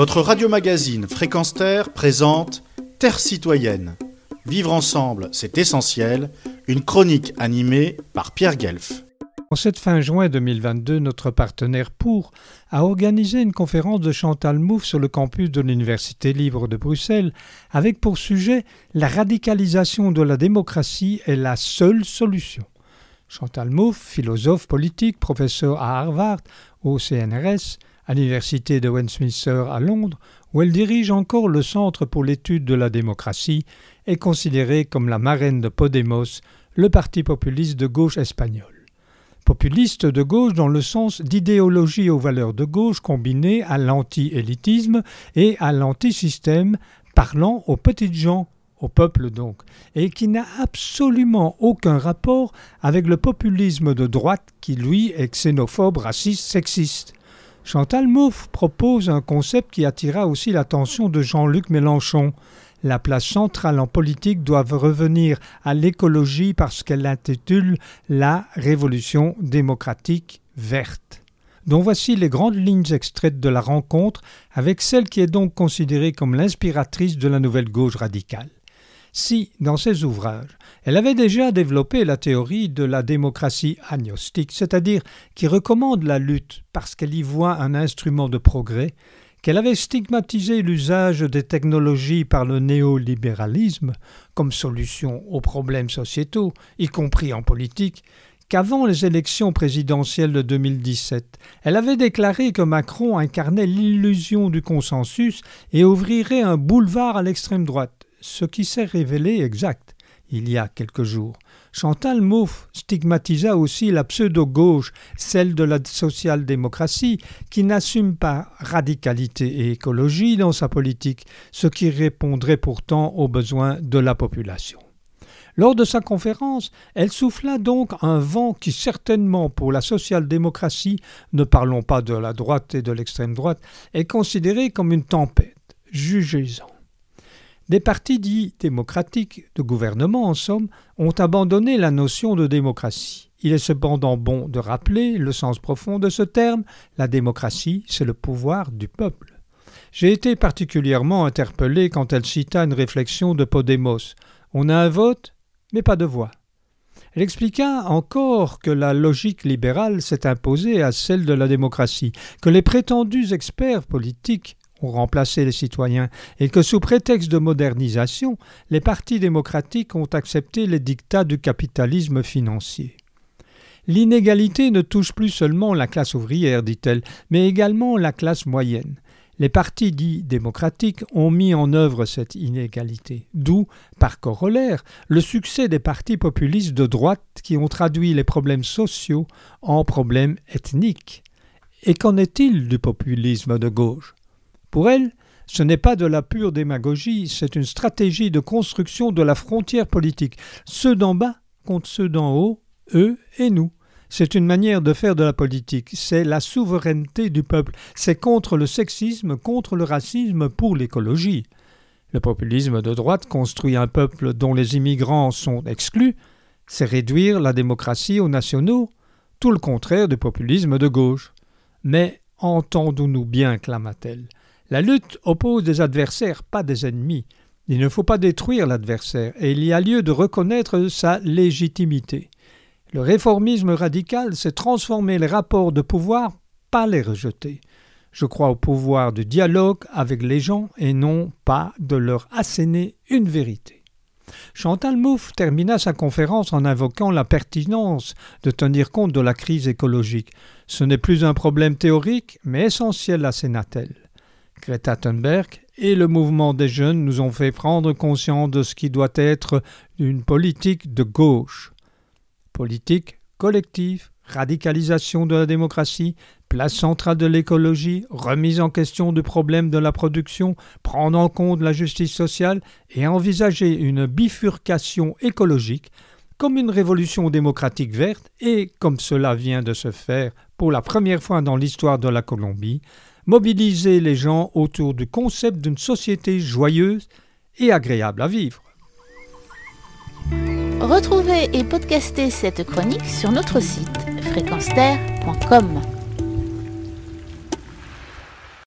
Votre radio-magazine Fréquence Terre présente Terre citoyenne. Vivre ensemble, c'est essentiel. Une chronique animée par Pierre Guelf. En cette fin juin 2022, notre partenaire Pour a organisé une conférence de Chantal Mouffe sur le campus de l'Université libre de Bruxelles avec pour sujet La radicalisation de la démocratie est la seule solution. Chantal Mouffe, philosophe politique, professeur à Harvard, au CNRS, à l'Université de Westminster à Londres, où elle dirige encore le Centre pour l'étude de la démocratie, est considérée comme la marraine de Podemos, le parti populiste de gauche espagnol. Populiste de gauche dans le sens d'idéologie aux valeurs de gauche combinées à l'anti-élitisme et à l'anti-système, parlant aux petites gens, au peuple donc, et qui n'a absolument aucun rapport avec le populisme de droite qui, lui, est xénophobe, raciste, sexiste. Chantal Mouffe propose un concept qui attira aussi l'attention de Jean-Luc Mélenchon. La place centrale en politique doit revenir à l'écologie parce qu'elle intitule La Révolution démocratique verte. dont voici les grandes lignes extraites de la rencontre avec celle qui est donc considérée comme l'inspiratrice de la nouvelle gauche radicale. Si, dans ses ouvrages, elle avait déjà développé la théorie de la démocratie agnostique, c'est-à-dire qui recommande la lutte parce qu'elle y voit un instrument de progrès, qu'elle avait stigmatisé l'usage des technologies par le néolibéralisme comme solution aux problèmes sociétaux, y compris en politique, qu'avant les élections présidentielles de 2017, elle avait déclaré que Macron incarnait l'illusion du consensus et ouvrirait un boulevard à l'extrême droite ce qui s'est révélé exact il y a quelques jours. Chantal Mouffe stigmatisa aussi la pseudo-gauche, celle de la social-démocratie, qui n'assume pas radicalité et écologie dans sa politique, ce qui répondrait pourtant aux besoins de la population. Lors de sa conférence, elle souffla donc un vent qui certainement pour la social-démocratie, ne parlons pas de la droite et de l'extrême droite, est considéré comme une tempête. Jugez-en. Des partis dits démocratiques, de gouvernement en somme, ont abandonné la notion de démocratie. Il est cependant bon de rappeler le sens profond de ce terme. La démocratie, c'est le pouvoir du peuple. J'ai été particulièrement interpellé quand elle cita une réflexion de Podemos. On a un vote, mais pas de voix. Elle expliqua encore que la logique libérale s'est imposée à celle de la démocratie, que les prétendus experts politiques ont remplacé les citoyens, et que sous prétexte de modernisation, les partis démocratiques ont accepté les dictats du capitalisme financier. L'inégalité ne touche plus seulement la classe ouvrière, dit-elle, mais également la classe moyenne. Les partis dits démocratiques ont mis en œuvre cette inégalité, d'où, par corollaire, le succès des partis populistes de droite qui ont traduit les problèmes sociaux en problèmes ethniques. Et qu'en est-il du populisme de gauche? Pour elle, ce n'est pas de la pure démagogie, c'est une stratégie de construction de la frontière politique. Ceux d'en bas contre ceux d'en haut, eux et nous. C'est une manière de faire de la politique, c'est la souveraineté du peuple, c'est contre le sexisme, contre le racisme, pour l'écologie. Le populisme de droite construit un peuple dont les immigrants sont exclus, c'est réduire la démocratie aux nationaux, tout le contraire du populisme de gauche. Mais entendons-nous bien, clama-t-elle. La lutte oppose des adversaires, pas des ennemis. Il ne faut pas détruire l'adversaire, et il y a lieu de reconnaître sa légitimité. Le réformisme radical, c'est transformer les rapports de pouvoir, pas les rejeter. Je crois au pouvoir du dialogue avec les gens et non pas de leur asséner une vérité. Chantal Mouffe termina sa conférence en invoquant la pertinence de tenir compte de la crise écologique. Ce n'est plus un problème théorique, mais essentiel, à t Greta Thunberg et le mouvement des jeunes nous ont fait prendre conscience de ce qui doit être une politique de gauche. Politique collective, radicalisation de la démocratie, place centrale de l'écologie, remise en question du problème de la production, prendre en compte la justice sociale et envisager une bifurcation écologique comme une révolution démocratique verte et, comme cela vient de se faire pour la première fois dans l'histoire de la Colombie, mobiliser les gens autour du concept d'une société joyeuse et agréable à vivre. Retrouvez et podcastez cette chronique sur notre site fréquenceterre.com.